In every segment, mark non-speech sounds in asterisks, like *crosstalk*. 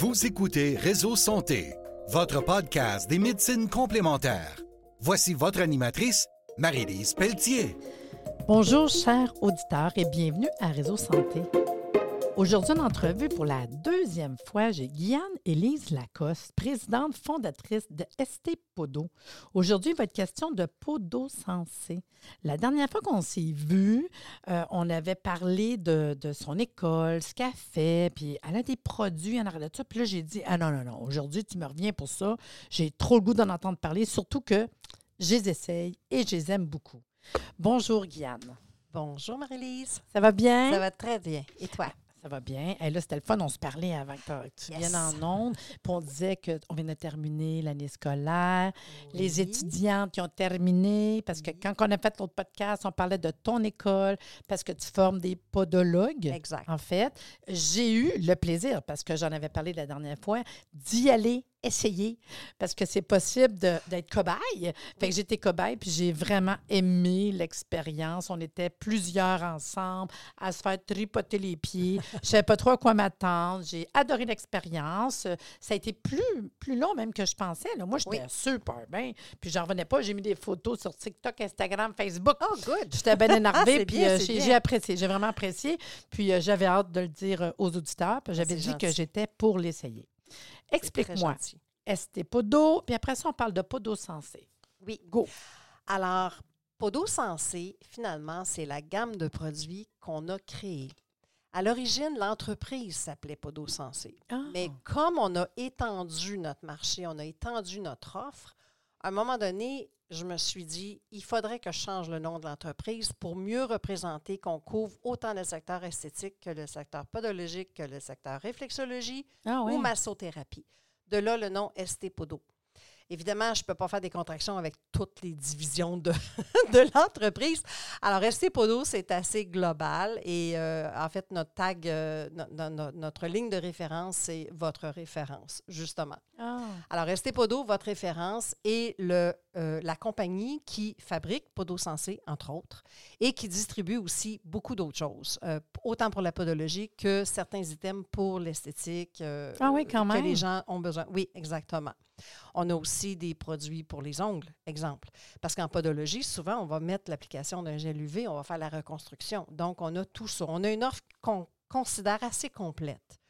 Vous écoutez Réseau Santé, votre podcast des médecines complémentaires. Voici votre animatrice, Marie-Lise Pelletier. Bonjour, chers auditeurs, et bienvenue à Réseau Santé. Aujourd'hui, en entrevue pour la deuxième fois, j'ai Guyane Élise Lacoste, présidente fondatrice de ST Podo. Aujourd'hui, être question de Podo Sensé. La dernière fois qu'on s'est vu, euh, on avait parlé de, de son école, ce qu'elle fait, puis elle a des produits en arrière de ça. Puis là, j'ai dit, ah non, non, non, aujourd'hui, tu me reviens pour ça. J'ai trop le goût d'en entendre parler, surtout que je les essaye et je les aime beaucoup. Bonjour, Guyane. Bonjour Marie-Lise. Ça va bien? Ça va très bien. Et toi? Ça va bien. Et là, c'était le fun. On se parlait avant que tu Yes. viennes en ondes. Puis on disait qu'on vient de terminer l'année scolaire. Les étudiantes qui ont terminé. Parce que quand on a fait l'autre podcast, on parlait de ton école. Parce que tu formes des podologues. Exact. En fait, j'ai eu le plaisir, parce que j'en avais parlé la dernière fois, d'y aller essayer, parce que c'est possible d'être cobaye. Fait que j'étais cobaye, puis j'ai vraiment aimé l'expérience. On était plusieurs ensemble à se faire tripoter les pieds. *laughs* Je savais pas trop à quoi m'attendre. J'ai adoré l'expérience. Ça a été plus, plus long même que je pensais. là. Moi, j'étais Oui. super bien. Puis j'en revenais pas. J'ai mis des photos sur TikTok, Instagram, Facebook. Oh, good. J'étais bien énervée, *laughs* puis euh, j'ai apprécié, j'ai vraiment apprécié. Puis euh, j'avais hâte de le dire euh, aux auditeurs, j'avais c'est dit que j'étais pour l'essayer. Explique-moi. ST Podo, puis après ça, on parle de Podo sensé. Oui. Go. Alors, Podo Sensé, finalement, c'est la gamme de produits qu'on a créée. À l'origine, l'entreprise s'appelait Podo Sensé. Ah. Mais comme on a étendu notre marché, on a étendu notre offre, à un moment donné, je me suis dit, il faudrait que je change le nom de l'entreprise pour mieux représenter qu'on couvre autant le secteur esthétique que le secteur podologique, que le secteur réflexologie, Ah oui. ou massothérapie. De là, le nom ST Podo. Évidemment, je ne peux pas faire des contractions avec toutes les divisions de, *laughs* de l'entreprise. Alors, ST Podo, c'est assez global et euh, en fait, notre tag, euh, no- no- no- notre ligne de référence, c'est votre référence, justement. Ah. Alors, ST Podo, votre référence est le, euh, la compagnie qui fabrique Podo Sensé, entre autres, et qui distribue aussi beaucoup d'autres choses, euh, autant pour la podologie que certains items pour l'esthétique. euh, Ah oui, quand Que les gens ont besoin. Oui, exactement. On a aussi des produits pour les ongles, exemple. Parce qu'en podologie, souvent, on va mettre l'application d'un gel UV, on va faire la reconstruction. Donc, on a tout ça. On a une offre qu'on considère assez complète.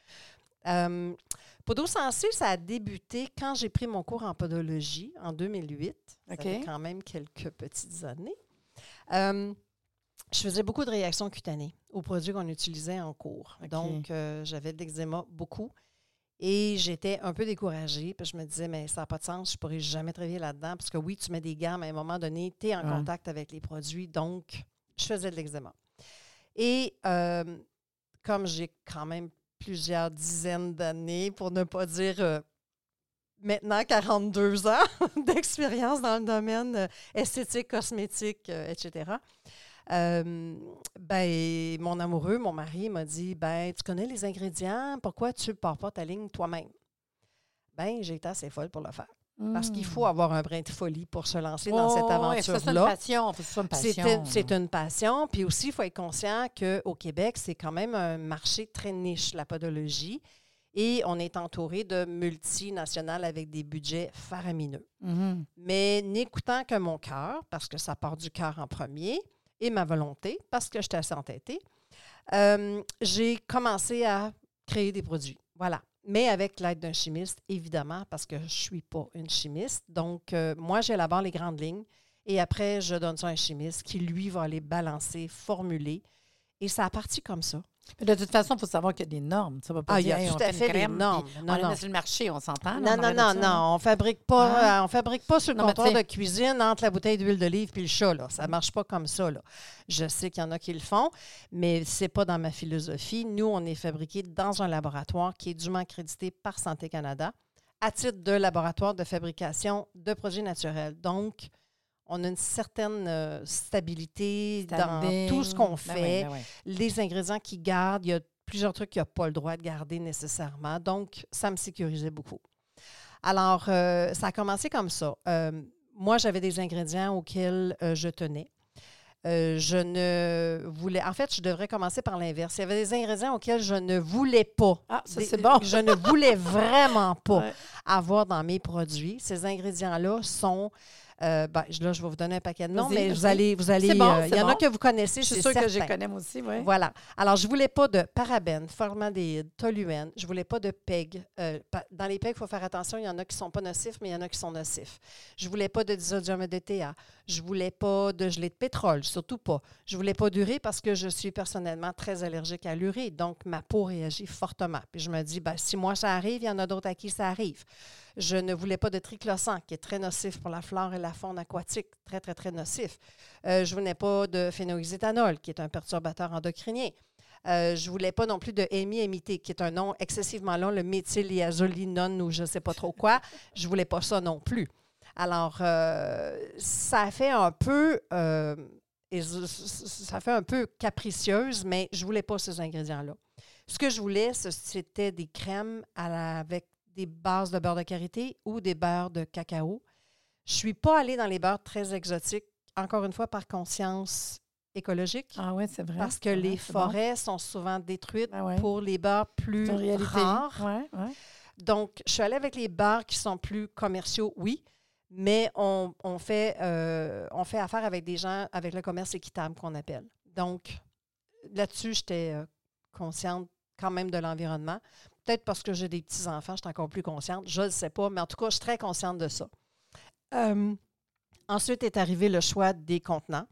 Podo Sensé, ça a débuté quand j'ai pris mon cours en podologie en 2008. Ça fait quand même quelques petites années. Euh, je faisais beaucoup de réactions cutanées aux produits qu'on utilisait en cours. Donc, euh, j'avais de l'eczéma beaucoup. Et j'étais un peu découragée, puis je me disais, mais ça n'a pas de sens, je ne pourrais jamais travailler là-dedans, parce que oui, tu mets des gammes, à un moment donné, tu es en Ouais. contact avec les produits, donc je faisais de l'eczéma. Et euh, comme j'ai quand même plusieurs dizaines d'années, pour ne pas dire euh, maintenant 42 ans *laughs* d'expérience dans le domaine euh, esthétique, cosmétique, euh, etc. Ben, mon amoureux, mon mari, m'a dit ben, Tu connais les ingrédients, pourquoi tu ne pars pas ta ligne toi-même Ben, j'ai été assez folle pour le faire. Parce qu'il faut avoir un brin de folie pour se lancer dans cette Hmm. Oh, ça, C'est une aventure-là. passion. une, c'est une passion. Puis aussi, il faut être conscient qu'au Québec, c'est quand même un marché très niche, la podologie. Et on est entouré de multinationales avec des budgets faramineux. Mhm. Mais n'écoutant que mon cœur, parce que ça part du cœur en premier, et ma volonté, parce que j'étais assez entêtée, euh, j'ai commencé à créer des produits. Voilà. Mais avec l'aide d'un chimiste, évidemment, parce que je ne suis pas une chimiste. Donc, euh, moi, j'élabore les grandes lignes et après, je donne ça à un chimiste qui, lui, va aller balancer, formuler. Et ça a parti comme ça. Mais De toute façon, il faut savoir qu'il y a des normes. Ça va pas Ah, il y dire, a tout à fait, des normes. Non, on non. sur le marché, on s'entend. Non, on non, non. On fabrique pas, Hein? euh, on fabrique pas sur le comptoir de cuisine entre la bouteille d'huile d'olive puis le chat. Là. Ça marche pas comme ça. Là. Je sais qu'il y en a qui le font, mais c'est pas dans ma philosophie. Nous, on est fabriqué dans un laboratoire qui est dûment accrédité par Santé Canada à titre de laboratoire de fabrication de produits naturels. Donc, on a une certaine euh, stabilité dans tout ce qu'on Ben fait oui, ben oui. les ingrédients qu'ils gardent, il y a plusieurs trucs qu'il n'y a pas le droit de garder nécessairement. Donc, ça me sécurisait beaucoup. Alors, euh, ça a commencé comme ça. Euh, moi, j'avais des ingrédients auxquels je tenais. Je ne voulais. En fait, je devrais commencer par l'inverse. Il y avait des ingrédients auxquels je ne voulais pas. Ah, ça, c'est bon. *laughs* Je ne voulais vraiment pas Ouais. avoir dans mes produits. Ces ingrédients-là sont. Euh, ben, là, je vais vous donner un paquet de noms, mais vous allez. Vous allez bon, euh, il y en a que vous connaissez, Je suis sûre que je connais moi aussi, oui. Voilà. Alors, je voulais pas de parabènes, formaldéhyde, toluène. Je voulais pas de PEG. Euh, dans les PEG, il faut faire attention. Il y en a qui sont pas nocifs, mais il y en a qui sont nocifs. Je voulais pas de disodium de TA. Je voulais pas de gelée de pétrole, surtout pas. Je voulais pas d'urée parce que je suis personnellement très allergique à l'urée. Donc, ma peau réagit fortement. Puis je me dis, ben, si moi ça arrive, il y en a d'autres à qui ça arrive. Je ne voulais pas de triclosan, qui est très nocif pour la flore et la faune aquatique, très, très, très nocif. Euh, je ne voulais pas de phénoxéthanol, qui est un perturbateur endocrinien. Euh, je ne voulais pas non plus de MI-MIT, qui est un nom excessivement long, le méthyliazolinone ou je ne sais pas trop quoi. Je ne voulais pas ça non plus. Alors, euh, ça fait un peu, ça fait un peu capricieuse, mais je ne voulais pas ces ingrédients-là. Ce que je voulais, c'était des crèmes avec des bases de beurre de karité ou des beurres de cacao. Je ne suis pas allée dans les beurres très exotiques, encore une fois, par conscience écologique, Ah oui, c'est vrai. parce que les vrai, c'est bon. forêts sont souvent détruites Ah ouais. pour les beurres plus rares. Ouais, ouais. Donc, je suis allée avec les beurres qui sont plus commerciaux, oui, mais on, on fait, euh, on fait affaire avec des gens avec le commerce équitable qu'on appelle. Donc, là-dessus, j'étais euh, consciente quand même de l'environnement. Peut-être parce que j'ai des petits-enfants, je suis encore plus consciente. Je ne sais pas, mais en tout cas, je suis très consciente de ça. Euh, ensuite est arrivé le choix des contenants.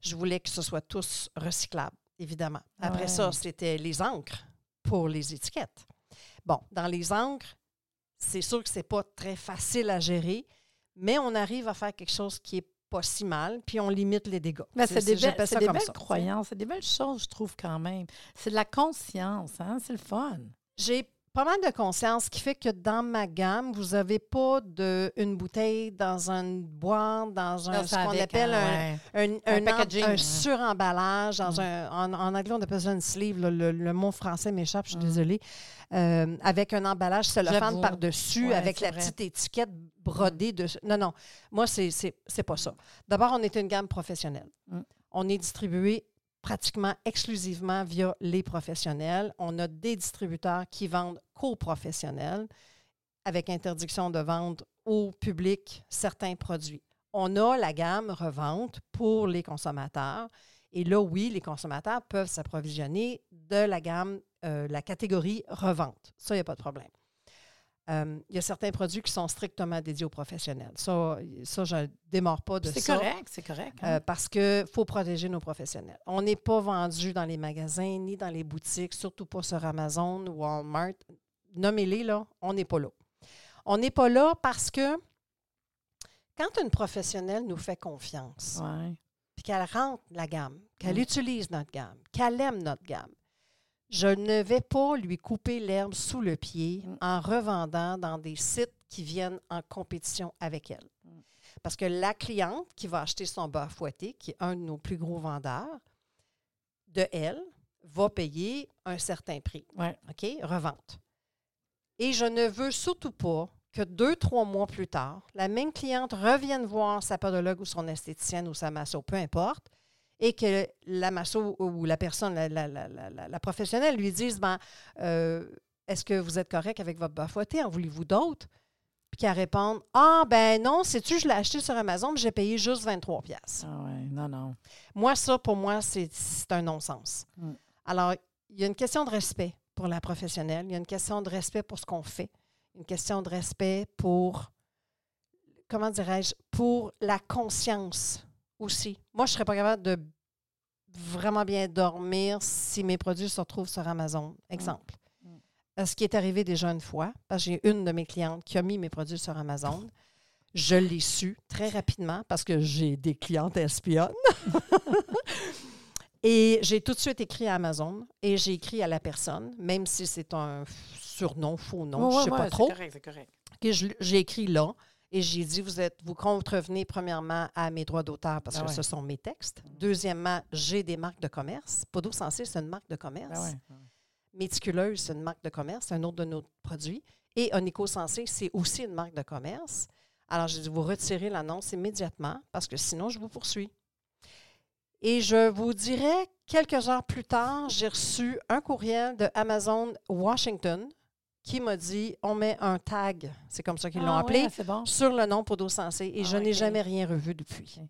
Je voulais que ce soit tous recyclables, évidemment. Après Ouais. ça, c'était les encres pour les étiquettes. Bon, dans les encres, c'est sûr que ce n'est pas très facile à gérer, mais on arrive à faire quelque chose qui n'est pas si mal, puis on limite les dégâts. Mais c'est des, belles, des belles croyances, c'est des belles choses, je trouve, quand même. C'est de la conscience, hein? C'est le fun. J'ai pas mal de conscience, ce qui fait que dans ma gamme, vous n'avez pas de, une bouteille dans une boîte, dans un, ce qu'on appelle hein, un, un, Un un, packaging, un suremballage. Dans Mm. un, en, en anglais, on appelle ça une sleeve. là, le, le mot français m'échappe, je suis Mm. désolée. Euh, avec un emballage cellophane par-dessus, Ouais, avec la vrai. petite étiquette brodée dessus. Non, non. Moi, c'est pas ça. D'abord, on est une gamme professionnelle. Mm. On est distribué pratiquement exclusivement via les professionnels. On a des distributeurs qui vendent qu'aux professionnels avec interdiction de vendre au public certains produits. On a la gamme revente pour les consommateurs. Et là, oui, les consommateurs peuvent s'approvisionner de la gamme, euh, la catégorie revente. Ça, il n'y a pas de problème. Euh, Il y a certains produits qui sont strictement dédiés aux professionnels. Ça, ça je ne démarre pas de C'est ça. correct, c'est correct. Euh, hein. parce qu'il faut protéger nos professionnels. On n'est pas vendu dans les magasins ni dans les boutiques, surtout pas sur Amazon ou Walmart. Nommez-les, là, on n'est pas là. On n'est pas là parce que quand une professionnelle nous fait confiance, Ouais. puis qu'elle rentre la gamme, qu'elle utilise notre gamme, qu'elle aime notre gamme, je ne vais pas lui couper l'herbe sous le pied Mm. en revendant dans des sites qui viennent en compétition avec elle. Mm. Parce que la cliente qui va acheter son beurre fouetté, qui est un de nos plus gros vendeurs, de elle, va payer un certain prix. Ouais. OK? Revente. Et je ne veux surtout pas que deux, trois mois plus tard, la même cliente revienne voir sa podologue ou son esthéticienne ou sa masso, peu importe, et que la masso ou la personne, la, la- la- la- la- la professionnelle lui dise ben, euh, Est-ce que vous êtes correct avec votre beurre fouetté? En voulez-vous d'autres? Puis qu'elle réponde Ah, ben non, sais-tu, je l'ai acheté sur Amazon, mais j'ai payé juste 23$. piastres. Ah ouais, non, non. Moi, ça, pour moi, c'est c'est un non-sens. Mm. Alors, il y a une question de respect pour la professionnelle, il y a une question de respect pour ce qu'on fait, une question de respect pour, comment dirais-je, pour la conscience aussi. Moi, je ne serais pas capable de vraiment bien dormir si mes produits se retrouvent sur Amazon, exemple. Mm. Euh, Ce qui est arrivé déjà une fois, parce que j'ai une de mes clientes qui a mis mes produits sur Amazon. Je l'ai su très rapidement parce que j'ai des clientes espionnes. *laughs* et j'ai tout de suite écrit à Amazon et j'ai écrit à la personne, même si c'est un surnom, faux nom, Ouais, je ne sais ouais, pas c'est trop. correct, c'est correct. que j'ai écrit là et j'ai dit vous êtes vous contrevenez premièrement à mes droits d'auteur parce Ben que ouais. ce sont mes textes. Deuxièmement, j'ai des marques de commerce. Podo Sensé, c'est une marque de commerce. Ouais, ouais. Méticuleuse, c'est une marque de commerce, c'est un autre de nos produits. Et Onico Sensé, c'est aussi une marque de commerce. Alors, j'ai dit, vous retirez l'annonce immédiatement parce que sinon, je vous poursuis. Et je vous dirais, quelques heures plus tard, j'ai reçu un courriel de Amazon Washington qui m'a dit on met un tag, c'est comme ça qu'ils l'ont Ah, appelé, bon. sur le nom Podo Sensé. Et Ah, je n'ai jamais rien revu depuis.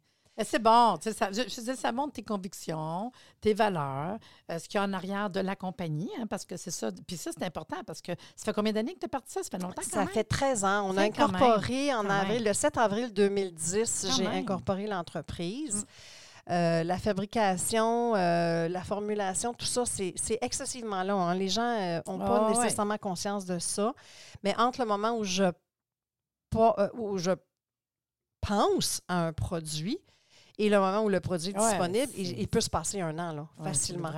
C'est bon. tu sais, Ça, je, je veux dire, ça montre tes convictions, tes valeurs, euh, ce qu'il y a en arrière de la compagnie, hein, parce que c'est ça. Puis ça, c'est important parce que ça fait combien d'années que tu es parti ça? Ça fait longtemps quand Ça même? fait 13 ans. On a même, incorporé en avril, même. le 7 avril 2010, Quand j'ai incorporé l'entreprise. Mm. Euh, la fabrication, euh, la formulation, tout ça, c'est excessivement long. hein. Les gens n'ont pas Ah ouais. nécessairement conscience de ça. Mais entre le moment où je, pas- euh, où je pense à un produit et le moment où le produit est Ouais, disponible, il, il peut se passer un an, là, Ouais, c'est facilement.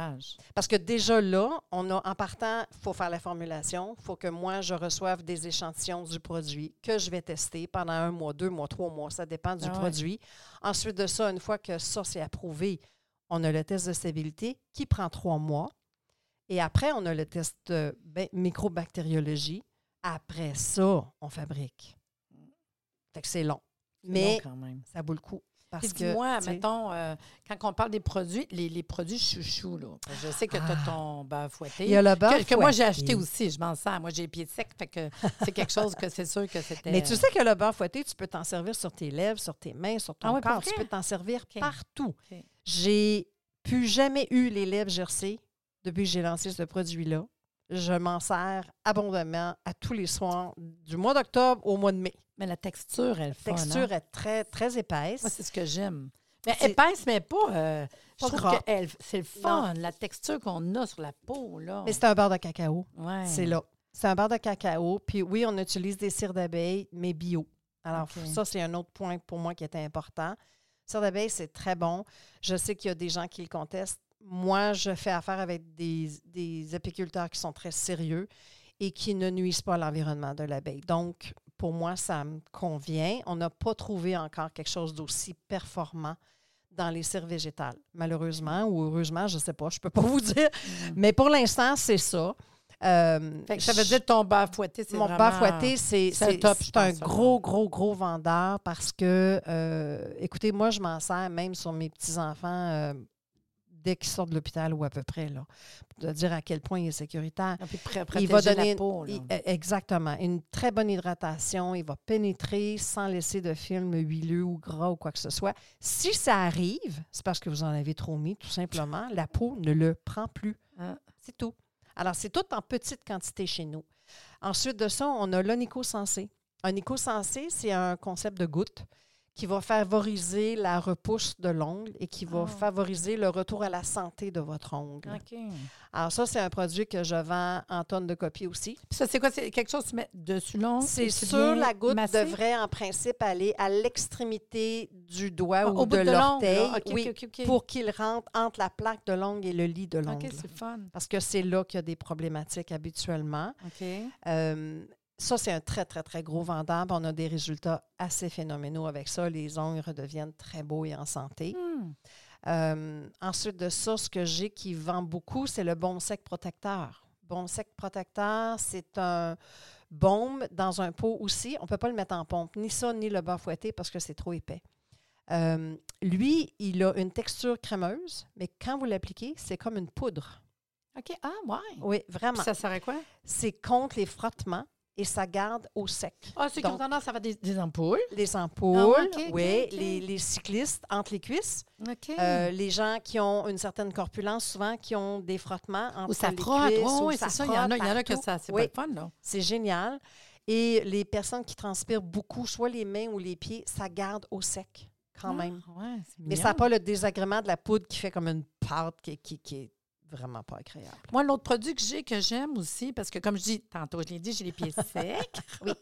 Parce que déjà là, on a en partant, il faut faire la formulation, il faut que moi, je reçoive des échantillons du produit que je vais tester pendant un mois, deux mois, trois mois, ça dépend du Ah ouais. produit. Ensuite de ça, une fois que ça c'est approuvé, on a le test de stabilité qui prend trois mois. Et après, on a le test de ben, microbactériologie. Après ça, on fabrique. Fait que c'est long. Mais bon quand même. ça vaut le coup. Parce que, sais, mettons, euh, quand on parle des produits, les, les produits chouchous, là. Je sais que tu as ton beurre fouetté. il y a le beurre que, que moi, j'ai acheté aussi, je m'en sers. Moi, j'ai les pieds secs, fait que c'est quelque chose que c'est sûr que c'était... Mais tu sais que le beurre fouetté, tu peux t'en servir sur tes lèvres, sur tes mains, sur ton Ah ouais, corps. Tu peux t'en servir partout. J'ai plus jamais eu les lèvres gercées depuis que j'ai lancé ce produit-là. Je m'en sers abondamment à tous les soirs, du mois d'octobre au mois de mai. Mais la texture, elle La fun, hein? texture est très, très épaisse. Moi, c'est ce que j'aime. Mais épaisse, mais pas... euh, je trouve que c'est le fun, la texture qu'on a sur la peau, là. Mais c'est un beurre de cacao. Ouais. C'est là. C'est un beurre de cacao. Puis oui, on utilise des cires d'abeille, mais bio. Alors, ça, c'est un autre point pour moi qui était important. Cire d'abeille, c'est très bon. Je sais qu'il y a des gens qui le contestent. Moi, je fais affaire avec des, des apiculteurs qui sont très sérieux et qui ne nuisent pas à l'environnement de l'abeille. Donc, pour moi, ça me convient. On n'a pas trouvé encore quelque chose d'aussi performant dans les cires végétales. Malheureusement ou heureusement, je ne sais pas, je ne peux pas *laughs* vous dire. Mm. Mais pour l'instant, c'est ça. Euh, Fait que ça veut dire ton beurre fouetté, c'est mon beurre fouetté, c'est c'est un gros, gros, gros vendeur parce que, euh, écoutez, moi, je m'en sers même sur mes petits-enfants euh, dès qu'ils sortent de l'hôpital ou à peu près, là, pour te dire à quel point il est sécuritaire. Et puis pré- Il va donner la une- peau, là. il- euh, exactement une très bonne hydratation. Il va pénétrer sans laisser de film huileux ou gras ou quoi que ce soit. Si ça arrive, c'est parce que vous en avez trop mis, tout simplement. La peau ne le prend plus. Ah. C'est tout. Alors, c'est tout en petite quantité chez nous. Ensuite de ça, on a l'onico-sensé. Onico-sensé, c'est un concept de goutte qui va favoriser la repousse de l'ongle et qui va Ah. favoriser le retour à la santé de votre ongle. OK. Alors ça, c'est un produit que je vends en tonnes de copies aussi. Puis ça, c'est quoi? C'est quelque chose que tu mets dessus long? C'est sûr, la goutte devrait en principe aller à l'extrémité du doigt Ah, ou au de de l'ongle, l'orteil. OK, oui, pour qu'il rentre entre la plaque de l'ongle et le lit de l'ongle. c'est fun. Parce que c'est là qu'il y a des problématiques habituellement. Euh, ça, c'est un très, très, très gros vendeur. On a des résultats assez phénoménaux avec ça. Les ongles redeviennent très beaux et en santé. Hmm. Euh, ensuite de ça, ce que j'ai qui vend beaucoup, c'est le baume sec protecteur. Baume sec protecteur, c'est un baume dans un pot aussi. On ne peut pas le mettre en pompe, ni ça, ni le beurre fouetté parce que c'est trop épais. Euh, lui, il a une texture crémeuse, mais quand vous l'appliquez, c'est comme une poudre. OK. Ah, ouais. Oui, vraiment. Puis ça sert à quoi? C'est contre les frottements et ça garde au sec. Ah, c'est qu'ils ont tendance à faire des, des ampoules. Les ampoules, Ah ok, ok, oui. Les, les cyclistes entre les cuisses, euh, les gens qui ont une certaine corpulence, souvent qui ont des frottements entre Ou ça les frotte. cuisses, ou oui, c'est ça. Il y en a, il y en a que ça, c'est Oui, pas le fun, là. c'est génial. Et les personnes qui transpirent beaucoup, soit les mains ou les pieds, ça garde au sec quand même. Ah, ouais, c'est Mais ça n'a pas le désagrément de la poudre qui fait comme une pâte qui, qui, qui est vraiment pas agréable. Moi, l'autre produit que j'ai, que j'aime aussi, parce que comme je dis, tantôt, je l'ai dit, j'ai les pieds secs. *laughs* Oui.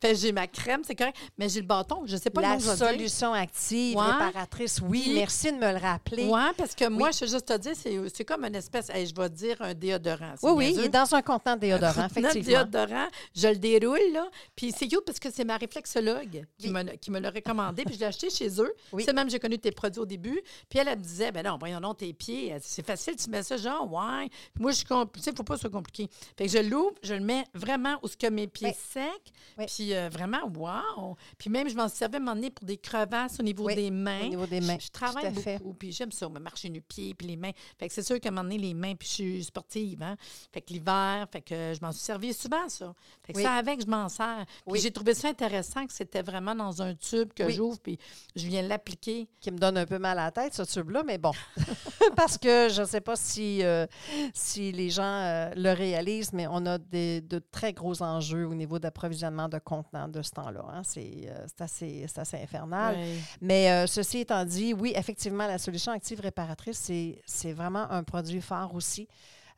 fait j'ai ma crème, c'est correct. Mais j'ai le bâton, je sais pas La solution active, Ouais. réparatrice, oui, merci de me le rappeler. Oui, parce que moi, je veux juste te dire, c'est, comme une espèce, hey, je vais dire un déodorant. Oui, oui, il est dans un contenant *laughs* déodorant, Notre effectivement. déodorant, je le déroule, là. Puis c'est cute parce que c'est ma réflexologue qui, me, qui me l'a recommandé. Puis je l'ai acheté chez eux. Oui. C'est même, j'ai connu tes produits au début. Puis elle, elle me disait, ben non, voyons non, tes pieds, c'est facile, tu mets ça, genre, ouais. Puis moi, je suis tu sais, il ne faut pas soit compliqué. Fait que je l'ouvre, je le mets vraiment où ce que mes pieds Oui. secs. Oui. Puis euh, vraiment, wow. Puis même, je m'en servais à un moment donné pour des crevasses au niveau Oui, des mains. au niveau des mains, Je, je travaille fait. beaucoup. Puis j'aime ça, me marcher nu pied, puis les mains. Fait que c'est sûr qu'à un moment donné, les mains, puis je suis sportive, hein. Fait que l'hiver, fait que je m'en suis servi souvent, ça. Fait que ça avec, je m'en sers. Puis j'ai trouvé ça intéressant que c'était vraiment dans un tube que j'ouvre, puis je viens l'appliquer. qui me donne un peu mal à la tête, ce tube-là, mais bon. *laughs* Parce que je ne sais pas si, euh, si les gens euh, le réalisent, mais on a des, de très gros enjeux au niveau d'approvisionnement de contenants de ce temps-là. hein. C'est euh, assez, assez infernal. Mais euh, ceci étant dit, oui, effectivement, la solution active réparatrice, c'est c'est vraiment un produit phare aussi.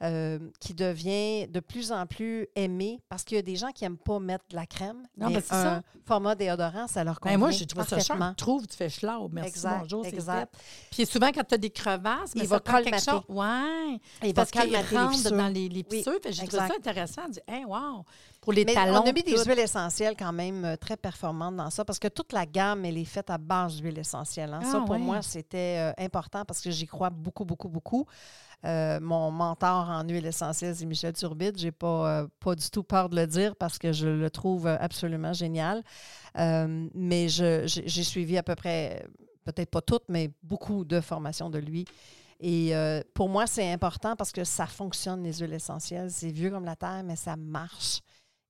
Euh, qui devient de plus en plus aimé parce qu'il y a des gens qui n'aiment pas mettre de la crème. Non, mais ben, un ça. format déodorant, ça leur convient Ben, moi, j'ai trouvé ça cher. parfaitement. Tu trouves, tu fais schlau. Merci, Exact, bonjour, c'est exact. fait. Puis souvent, quand tu as des crevasses, mais Il ça va prend quelque chose. Ouais. Il va Parce colmater les rentre fissures. dans les, les Oui, j'ai trouvé ça intéressant. Dis, hey, wow. Pour les Mais talons. on a mis des tout. huiles essentielles quand même euh, très performantes dans ça parce que toute la gamme, elle est faite à base d'huile essentielle. hein. ça, Ah, pour ouais. moi, c'était euh, important parce que j'y crois beaucoup, beaucoup, beaucoup. Euh, mon mentor en huile essentielle, c'est Michel Turbide. Je n'ai pas, euh, pas du tout peur de le dire parce que je le trouve absolument génial. Euh, mais j'ai j'ai suivi à peu près, peut-être pas toutes, mais beaucoup de formations de lui. Et pour moi, c'est important parce que ça fonctionne, les huiles essentielles. C'est vieux comme la terre, mais ça marche.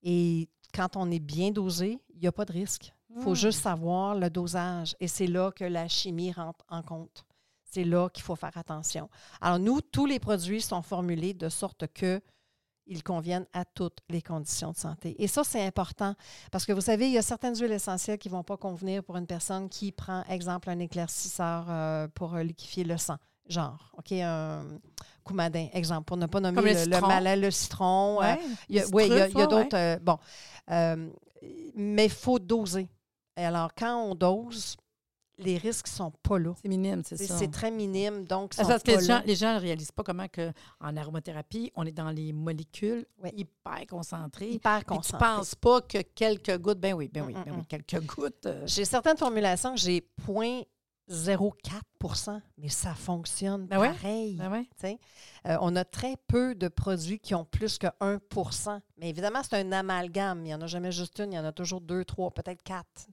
Et quand on est bien dosé, il n'y a pas de risque. Il faut Hmm. juste savoir le dosage. Et c'est là que la chimie rentre en compte. C'est là qu'il faut faire attention. Alors, nous, tous les produits sont formulés de sorte que ils conviennent à toutes les conditions de santé. Et ça, c'est important parce que vous savez, il y a certaines huiles essentielles qui ne vont pas convenir pour une personne qui prend, exemple, un éclaircisseur euh, pour euh, liquéfier le sang. Genre, OK, un coumadin, exemple, pour ne pas nommer le le, le le citron. euh, il y a- oui, il y a, ouais. d'autres. euh, bon. Euh, mais il faut doser. Et alors, quand on dose, les risques ne sont pas là. C'est minime, c'est ça. c'est très minime, donc C'est parce que les gens, les gens ne réalisent pas comment que en aromathérapie, on est dans les molécules Oui. hyper concentrées. hyper Puis tu concentrés. penses pas que quelques gouttes, ben oui, ben oui, Mm, ben mm, oui, mm. quelques gouttes. J'ai certaines formulations que j'ai 0,04% mais ça fonctionne Ben pareil. ben ouais. Euh, on a très peu de produits qui ont plus que 1% Mais évidemment, c'est un amalgame. Il n'y en a jamais juste une, il y en a toujours deux, trois, peut-être quatre.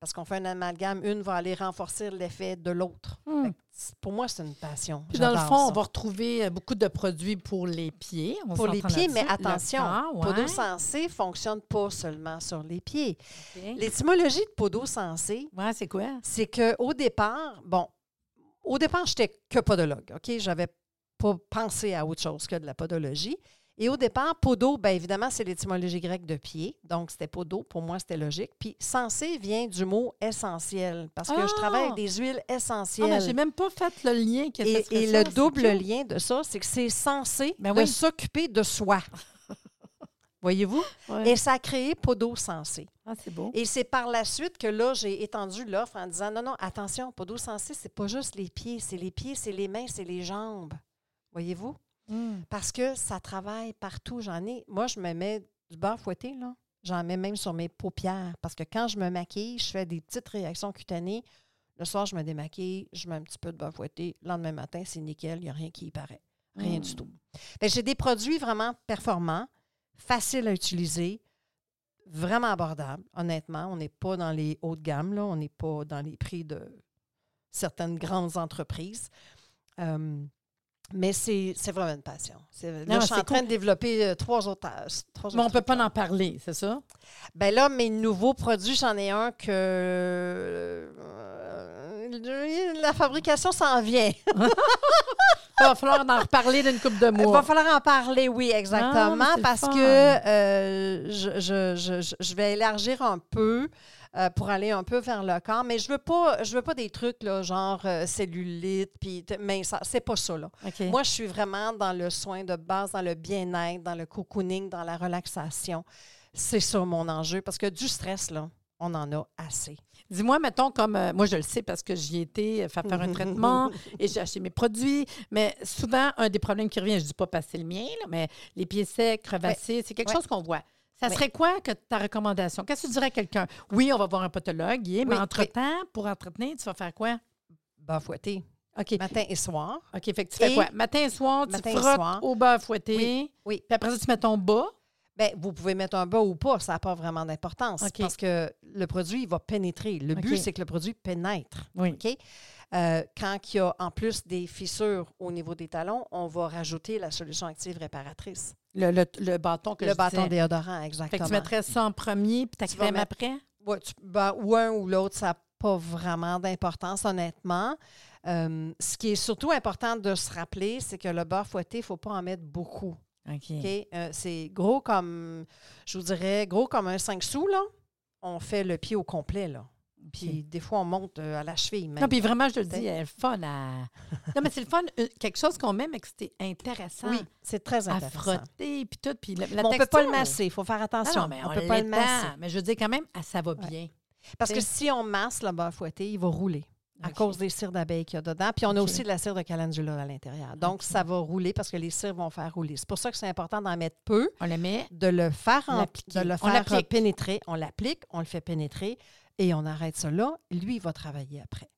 Parce qu'on fait un amalgame, une va aller renforcer l'effet de l'autre. Hmm. Pour moi, c'est une passion. Puis dans le fond, ça. on va retrouver euh, beaucoup de produits pour les pieds. On Pour les pieds, mais. Le attention, corps, ouais. Sensé ne fonctionne pas seulement sur les pieds. L'étymologie de Podo sensé, Ouais, c'est quoi? c'est qu'au départ, bon, au départ, j'étais que podologue, OK? J'avais pas pensé à autre chose que de la podologie. Et au départ, podo, bien évidemment, c'est l'étymologie grecque de pied. Donc, c'était podo. Pour moi, c'était logique. Puis, sensé vient du mot essentiel, parce que je Ah! travaille avec des huiles Ah, ben, essentielles. j'ai même pas fait le lien qui et était et le double lien de ça, c'est que c'est censé Ben de s'occuper de soi. *laughs* Voyez-vous? Et ça a créé Podo Sensé. Ah, c'est beau. Et c'est par la suite que là, j'ai étendu l'offre en disant non, non, attention, Podo Sensé, c'est pas juste les pieds, c'est les pieds, c'est les mains, c'est les jambes. Voyez-vous? Hmm. Parce que ça travaille partout. J'en ai. Moi, je me mets du beurre fouetté, là. J'en mets même sur mes paupières. Parce que quand je me maquille, je fais des petites réactions cutanées. Le soir, je me démaquille, je mets un petit peu de beurre fouetté. Le lendemain matin, c'est nickel, il n'y a rien qui y paraît. Rien du Hmm. tout. Que J'ai des produits vraiment performants, faciles à utiliser, vraiment abordables. Honnêtement, on n'est pas dans les hauts de gamme, là. on n'est pas dans les prix de certaines grandes entreprises. Euh, mais c'est vraiment une passion. Là, Non, je suis en train cool. de développer euh, trois autres tâches. trois Mais on autres peut pas en parler, c'est ça? ben là, mes nouveaux produits, j'en ai un que euh, la fabrication s'en vient. Il *laughs* va falloir en reparler d'une coupe de Il mois. va falloir en parler, oui, exactement, Ah, parce que euh, je, je- je- je- je vais élargir un peu euh, pour aller un peu vers le corps, mais je veux pas, je veux pas des trucs là, genre euh, cellulite, puis mais ça, c'est pas ça là. Moi, je suis vraiment dans le soin de base, dans le bien-être, dans le cocooning, dans la relaxation. C'est ça mon enjeu, parce que du stress là, on en a assez. Dis-moi, mettons, comme euh, moi, je le sais parce que j'y euh, faire, faire un traitement *laughs* et j'ai acheté mes produits, mais souvent, un des problèmes qui revient, je ne dis pas passer le mien, là, mais les pieds secs, crevassés, c'est quelque Ouais. chose qu'on voit. Ça Oui. serait quoi que ta recommandation? Qu'est-ce que tu dirais à quelqu'un? Oui, on va voir un podologue, yeah, mais Oui, entre-temps, pour entretenir, tu vas faire quoi? Bas fouetté. OK. matin et soir. OK, fait que tu fais Et- quoi? Matin et soir, tu Matin frottes soir. au beurre fouetté. Oui, oui. Puis après ça, tu mets ton bas. Ben, vous pouvez mettre un bas ou pas, ça n'a pas vraiment d'importance parce que le produit, il va pénétrer. Le but, c'est que le produit pénètre. Oui. OK? Euh, quand il y a en plus des fissures au niveau des talons, on va rajouter la solution active réparatrice. Le, le, le bâton que le je bâton disais. déodorant, Fait exactement. que tu mettrais ça en premier, puis ta Tu crème mettre- après? Ouais, tu- ben, ou un ou l'autre, ça n'a pas vraiment d'importance, honnêtement. Euh, ce qui est surtout important de se rappeler, c'est que le beurre fouetté, il ne faut pas en mettre beaucoup. OK. OK? Euh, c'est gros comme, je vous dirais, gros comme un 5 sous, là. On fait le pied au complet, là. Puis des fois, on monte euh, à la cheville même. Non, puis vraiment, je te le dis, elle est le fun à. *laughs* Non, mais c'est le fun, euh, quelque chose qu'on met, mais que c'était intéressant. Oui, c'est très À intéressant. frotter, puis tout. Puis la, la Mais on ne peut pas le masser, il faut faire attention. non, mais on on ne peut pas le masser. Mais je veux dire, quand même, ah, ça va Ouais. bien. Parce que si on masse le beurre fouetté, il va rouler à cause des cires d'abeilles qu'il y a dedans. Puis on a aussi de la cire de calendula à l'intérieur. Donc, ça va rouler parce que les cires vont faire rouler. C'est pour ça que c'est important d'en mettre peu, On le met. de le faire, en- de le On faire l'applique. pénétrer. On l'applique, on le fait pénétrer et on arrête là. Lui, il va travailler après.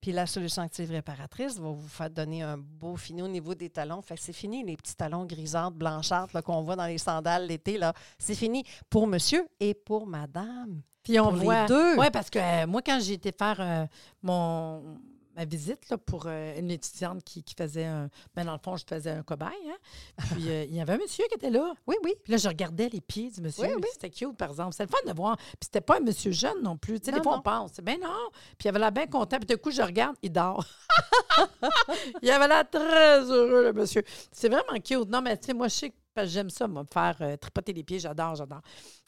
Puis la solution active réparatrice va vous faire donner un beau fini au niveau des talons. Fait que c'est fini, les petits talons grisâtres, blanchâtres qu'on voit dans les sandales l'été. là. C'est fini pour monsieur et pour madame. Puis on Pour les voit. deux. Oui, parce que euh, moi, quand j'ai été faire euh, mon ma visite là, pour euh, une étudiante qui, qui faisait un. Ben, dans le fond, je faisais un cobaye. Hein? Puis *laughs* euh, il y avait un monsieur qui était là. Oui, oui. Puis là, je regardais les pieds du monsieur. Oui, oui. C'était cute, par exemple. C'était le fun de voir. Puis c'était pas un monsieur jeune non plus. Tu sais, des fois, non. on pense. Ben non. Puis il avait l'air bien content. Puis d'un coup, je regarde, il dort. *laughs* il avait l'air très heureux, le monsieur. C'est vraiment cute. Non, mais tu sais, moi, je sais que parce que j'aime ça, me faire euh, tripoter les pieds. J'adore, j'adore.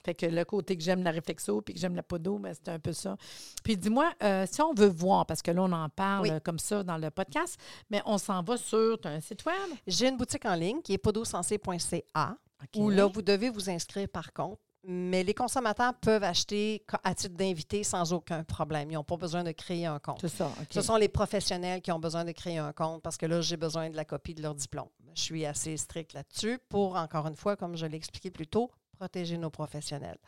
Fait que le côté que j'aime la réflexo puis que j'aime la podo, mais c'est un peu ça. Puis dis-moi, euh, si on veut voir, parce que là, on en parle Oui. euh, comme ça dans le podcast, mais on s'en va sur as un site web? J'ai une boutique en ligne qui est podosensé.ca où là, vous devez vous inscrire par contre. Mais les consommateurs peuvent acheter à titre d'invité sans aucun problème. Ils n'ont pas besoin de créer un compte. C'est ça. Ce sont les professionnels qui ont besoin de créer un compte parce que là, j'ai besoin de la copie de leur diplôme. Je suis assez stricte là-dessus pour, encore une fois, comme je l'ai expliqué plus tôt, protéger nos professionnels.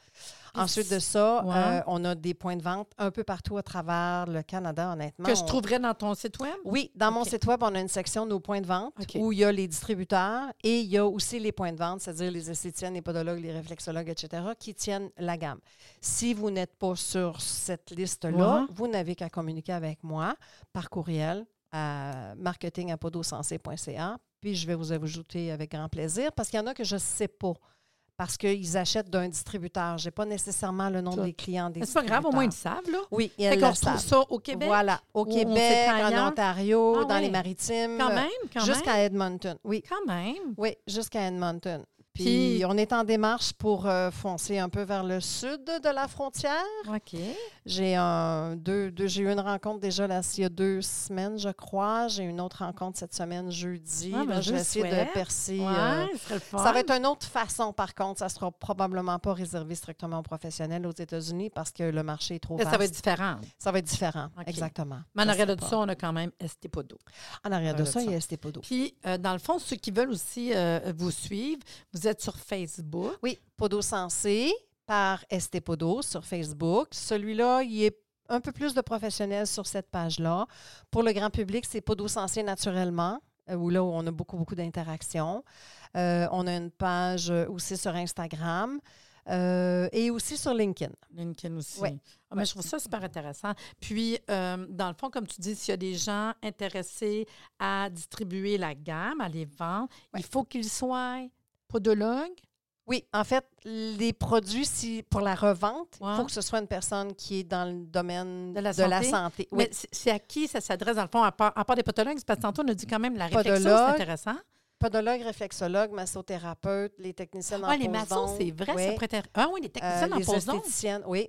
Ensuite de ça, ouais. euh, on a des points de vente un peu partout à travers le Canada, honnêtement. que je On- trouverais dans ton site web? oui, dans mon site web, on a une section Nos points de vente où il y a les distributeurs et il y a aussi les points de vente, c'est-à-dire les esthéticiennes, les podologues, les réflexologues, etc., qui tiennent la gamme. Si vous n'êtes pas sur cette liste-là, Ouais. vous n'avez qu'à communiquer avec moi par courriel à marketing.podosensé.ca puis je vais vous ajouter avec grand plaisir parce qu'il y en a que je ne sais pas parce qu'ils achètent d'un distributeur. Je n'ai pas nécessairement le nom Tout. des clients des C'est pas grave, au moins ils savent, là. Oui, qu'on le retrouve savent. ça au Québec. Voilà, au Québec, en? Ontario, Ah dans les maritimes. Quand même, quand Jusqu'à. Edmonton, oui. Quand même. Oui, jusqu'à Edmonton. Puis, Puis- on est en démarche pour euh, foncer un peu vers le sud de la frontière. OK. J'ai un, deux, deux- j'ai eu une rencontre déjà là, il y a deux semaines, je crois. J'ai une autre rencontre cette semaine, jeudi. Ah, ben, Là, je vais essayer souhaite. de percer. Ouais, euh, ça va être une autre façon, par contre. Ça sera probablement pas réservé strictement aux professionnels aux États-Unis parce que le marché est trop vaste. ça va être différent. Ça va être différent, exactement. Mais en arrière de ça, on a quand même Estepodo. En arrière de ça, il y a Estepodo. Puis, euh, dans le fond, ceux qui veulent aussi euh, vous suivre, vous êtes sur Facebook. Oui, Podo Sensé par Estepodo sur Facebook. Celui-là, il est un peu plus de professionnels sur cette page-là. Pour le grand public, c'est Podo Sensé naturellement, euh, où là, on a beaucoup, beaucoup d'interactions. Euh, on a une page euh, aussi sur Instagram euh, et aussi sur LinkedIn. LinkedIn aussi. Ouais. Ah, mais je trouve ça super intéressant. Puis, euh, dans le fond, comme tu dis, s'il y a des gens intéressés à distribuer la gamme, à les vendre, il faut qu'ils soient podologues? Oui, en fait, les produits, si, pour la revente, il Ouais. faut que ce soit une personne qui est dans le domaine De la de la santé? Oui. Mais c'est à qui ça s'adresse, dans le fond, à part, à part des podologues? Parce que tantôt, on a dit quand même la réflexion, c'est intéressant. Podologue, réflexologue, massothérapeute, les techniciennes en Ah, les d'ongles. c'est vrai, Oui. ça. Ah oui, les Euh, techniciennes en les esthéticiennes, oui.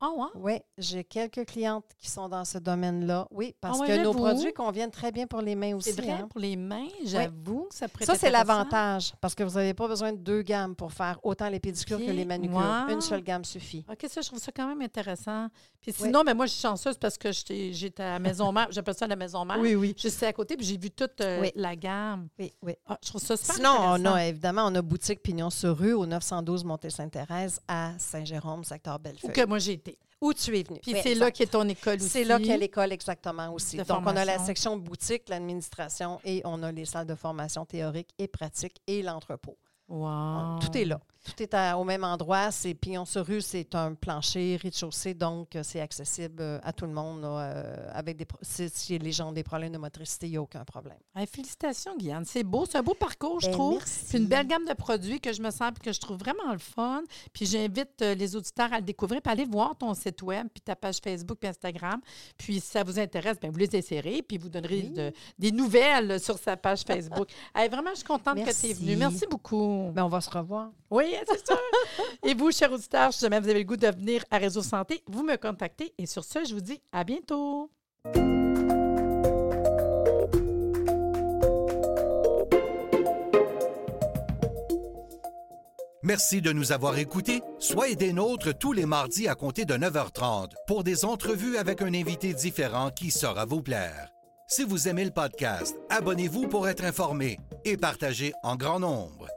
Ah ouais? Oui, j'ai quelques clientes qui sont dans ce domaine-là. Oui, parce Ah ouais, que nos produits conviennent très bien pour les mains aussi. C'est vrai, hein. pour les mains, j'avoue que ça Ça, c'est l'avantage, parce que vous n'avez pas besoin de deux gammes pour faire autant les pédicures que les manucures. wow. Une seule gamme suffit. OK, ça, je trouve ça quand même intéressant. Puis Oui. sinon, mais moi, je suis chanceuse parce que j'étais j'étais à la maison mère. J'appelle ça la maison mère. oui. Juste à côté, puis j'ai vu toute euh, Oui. la gamme. Oui, oui. Ah, je trouve ça super Sinon, on a évidemment, on a boutique Pignon sur rue au 912 Montée-Sainte-Thérèse à Saint-Jérôme, secteur Bellefeuille. moi, j'ai. Où tu es venu. Puis Oui, c'est là qu'est ton école aussi. C'est là qu'est l'école exactement aussi. De Donc, on a la section boutique, l'administration et on a les salles de formation théorique et pratique et l'entrepôt. Wow. Tout est là. Tout est à- au même endroit. C'est Pignon sur rue, c'est un plancher rez-de-chaussée, donc euh, c'est accessible euh, à tout le monde. là, euh, avec des si, si les gens ont des problèmes de motricité, il n'y a aucun problème. Hey, félicitations, Guyane. C'est beau. C'est un beau parcours, je Ben, trouve. merci. Puis une belle gamme de produits que je me sens et que je trouve vraiment le fun. Puis j'invite les auditeurs à le découvrir. Puis allez voir ton site web, puis ta page Facebook, puis Instagram. Puis si ça vous intéresse, bien, vous les essayerez, puis vous donnerez Oui. de- des nouvelles sur sa page *laughs* Facebook. Hey, vraiment, je suis contente que tu es venue. Merci beaucoup. Ben, on va se revoir. Oui, c'est ça. et vous, chers auditeurs, si jamais vous avez le goût de venir à Réseau Santé, vous me contactez. Et sur ce, je vous dis à bientôt. Merci de nous avoir écoutés. Soyez des nôtres tous les mardis à compter de 9h30 pour des entrevues avec un invité différent qui saura vous plaire. Si vous aimez le podcast, abonnez-vous pour être informé et partagez en grand nombre.